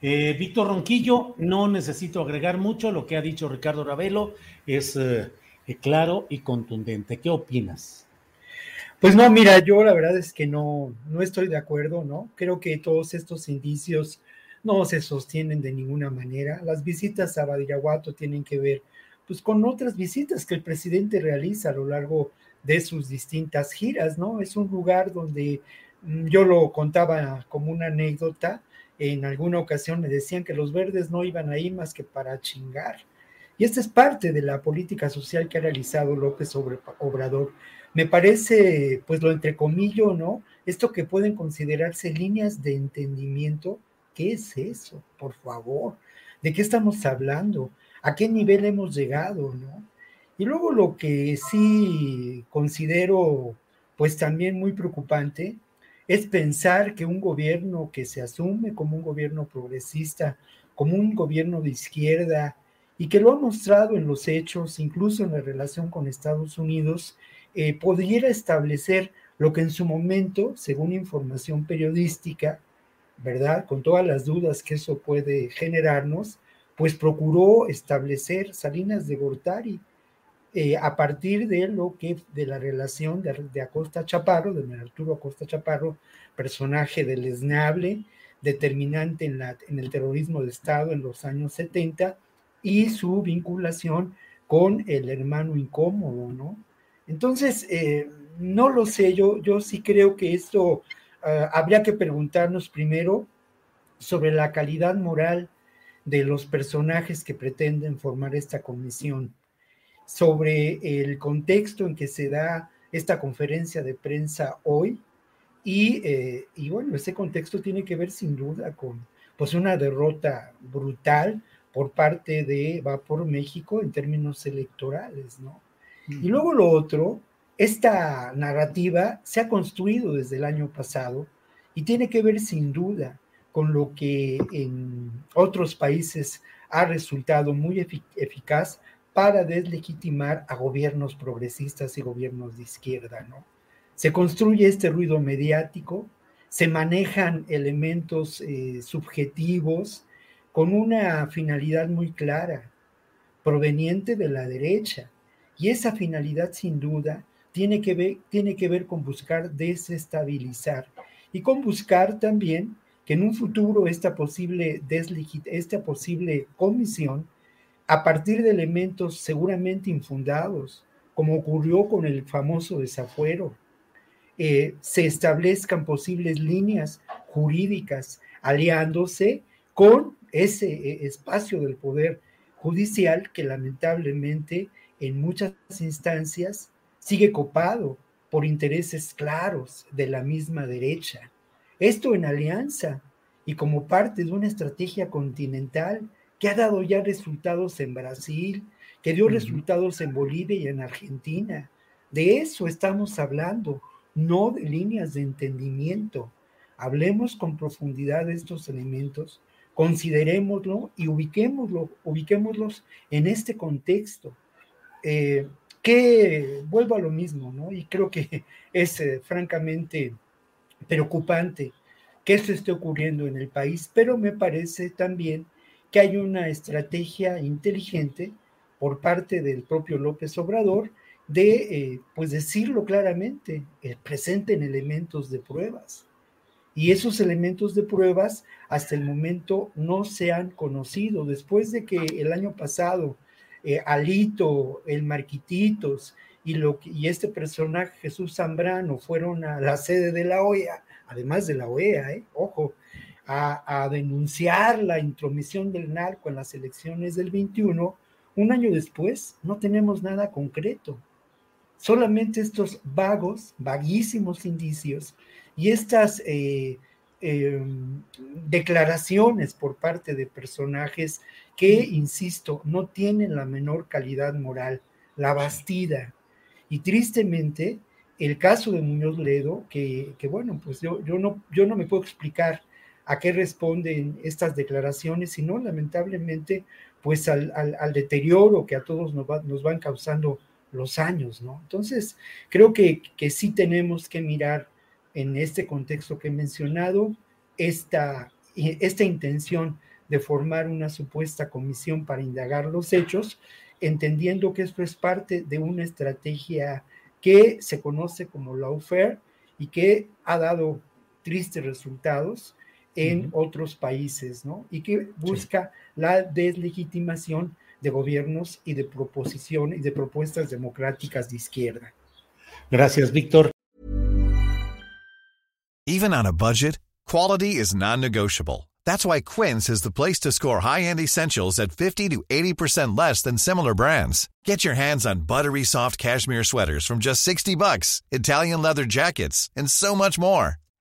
Eh, Víctor Ronquillo, no necesito agregar mucho. Lo que ha dicho Ricardo Ravelo es eh, claro y contundente. ¿Qué opinas? Pues no, mira, yo la verdad es que no, no estoy de acuerdo, ¿no? Creo que todos estos indicios no se sostienen de ninguna manera. Las visitas a Badiraguato tienen que ver pues con otras visitas que el presidente realiza a lo largo de sus distintas giras, ¿no? Es un lugar donde mm, yo lo contaba como una anécdota, en alguna ocasión me decían que los verdes no iban ahí más que para chingar. Y esta es parte de la política social que ha realizado López Obrador. Me parece, pues lo entrecomillo, ¿no? Esto que pueden considerarse líneas de entendimiento. ¿Qué es eso? Por favor. ¿De qué estamos hablando? ¿A qué nivel hemos llegado, no? Y luego lo que sí considero, pues también muy preocupante, es pensar que un gobierno que se asume como un gobierno progresista, como un gobierno de izquierda, y que lo ha mostrado en los hechos, incluso en la relación con Estados Unidos, eh, pudiera establecer lo que en su momento, según información periodística, ¿verdad? Con todas las dudas que eso puede generarnos, pues procuró establecer Salinas de Gortari eh, a partir de lo que, de la relación de, Acosta Chaparro, de Arturo Acosta Chaparro, personaje deleznable, determinante en, la, en el terrorismo de Estado en los años 70, y su vinculación con el hermano incómodo, ¿no? Entonces, eh, no lo sé, yo, yo sí creo que esto ah, habría que preguntarnos primero sobre la calidad moral de los personajes que pretenden formar esta comisión sobre el contexto en que se da esta conferencia de prensa hoy. Y, eh, y, bueno, ese contexto tiene que ver sin duda con pues una derrota brutal por parte de Va por México en términos electorales, ¿no? Y luego lo otro, esta narrativa se ha construido desde el año pasado y tiene que ver sin duda con lo que en otros países ha resultado muy eficaz para deslegitimar a gobiernos progresistas y gobiernos de izquierda, ¿no? Se construye este ruido mediático, se manejan elementos eh, subjetivos con una finalidad muy clara, proveniente de la derecha. Y esa finalidad, sin duda, tiene que ver, tiene que ver con buscar desestabilizar y con buscar también que en un futuro esta posible, esta posible comisión a partir de elementos seguramente infundados, como ocurrió con el famoso desafuero, eh, se establezcan posibles líneas jurídicas aliándose con ese eh, espacio del poder judicial que lamentablemente en muchas instancias sigue copado por intereses claros de la misma derecha. Esto en alianza y como parte de una estrategia continental que ha dado ya resultados en Brasil, que dio resultados en Bolivia y en Argentina. De eso estamos hablando, no de líneas de entendimiento. Hablemos con profundidad de estos elementos, considerémoslo y ubiquémoslo, ubiquémoslos en este contexto. Eh, que vuelvo a lo mismo, ¿no? Y creo que es eh, francamente preocupante que esto esté ocurriendo en el país, pero me parece también que hay una estrategia inteligente por parte del propio López Obrador de, eh, pues decirlo claramente, eh, presenten elementos de pruebas. Y esos elementos de pruebas hasta el momento no se han conocido. Después de que el año pasado eh, Alito, el Marquititos y, lo, y este personaje Jesús Zambrano fueron a la sede de la OEA, además de la OEA, ojo, a, a, denunciar la intromisión del narco en las elecciones del 21, un año después no tenemos nada concreto. Solamente estos vagos, vaguísimos indicios y estas eh, em, declaraciones por parte de personajes que, insisto, no tienen la menor calidad moral, la bastida. Y tristemente, el caso de Muñoz Ledo, que, bueno, pues yo, yo, no, yo no me puedo explicar a qué responden estas declaraciones, sino lamentablemente pues al, deterioro que a todos nos, nos, van causando los años, ¿no? Entonces, creo que, que sí tenemos que mirar en este contexto que he mencionado esta, esta intención de formar una supuesta comisión para indagar los hechos, entendiendo que esto es parte de una estrategia que se conoce como lawfare y que ha dado tristes resultados en otros países, ¿no? Y que busca la deslegitimación de gobiernos y de proposiciones y de propuestas democráticas de izquierda. Gracias, Víctor. Even on a budget, quality is non-negotiable. That's why Quince is the place to score high-end essentials at 50 to 80% less than similar brands. Get your hands on buttery soft cashmere sweaters from just 60 bucks, Italian leather jackets, and so much more.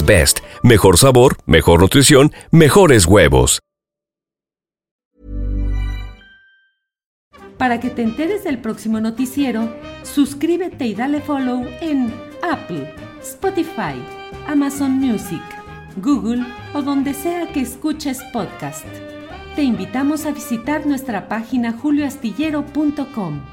Best. Mejor sabor, mejor nutrición, mejores huevos. Para que te enteres del próximo noticiero, suscríbete y dale follow en Apple, Spotify, Amazon Music, Google o donde sea que escuches podcast. Te invitamos a visitar nuestra página julioastillero.com.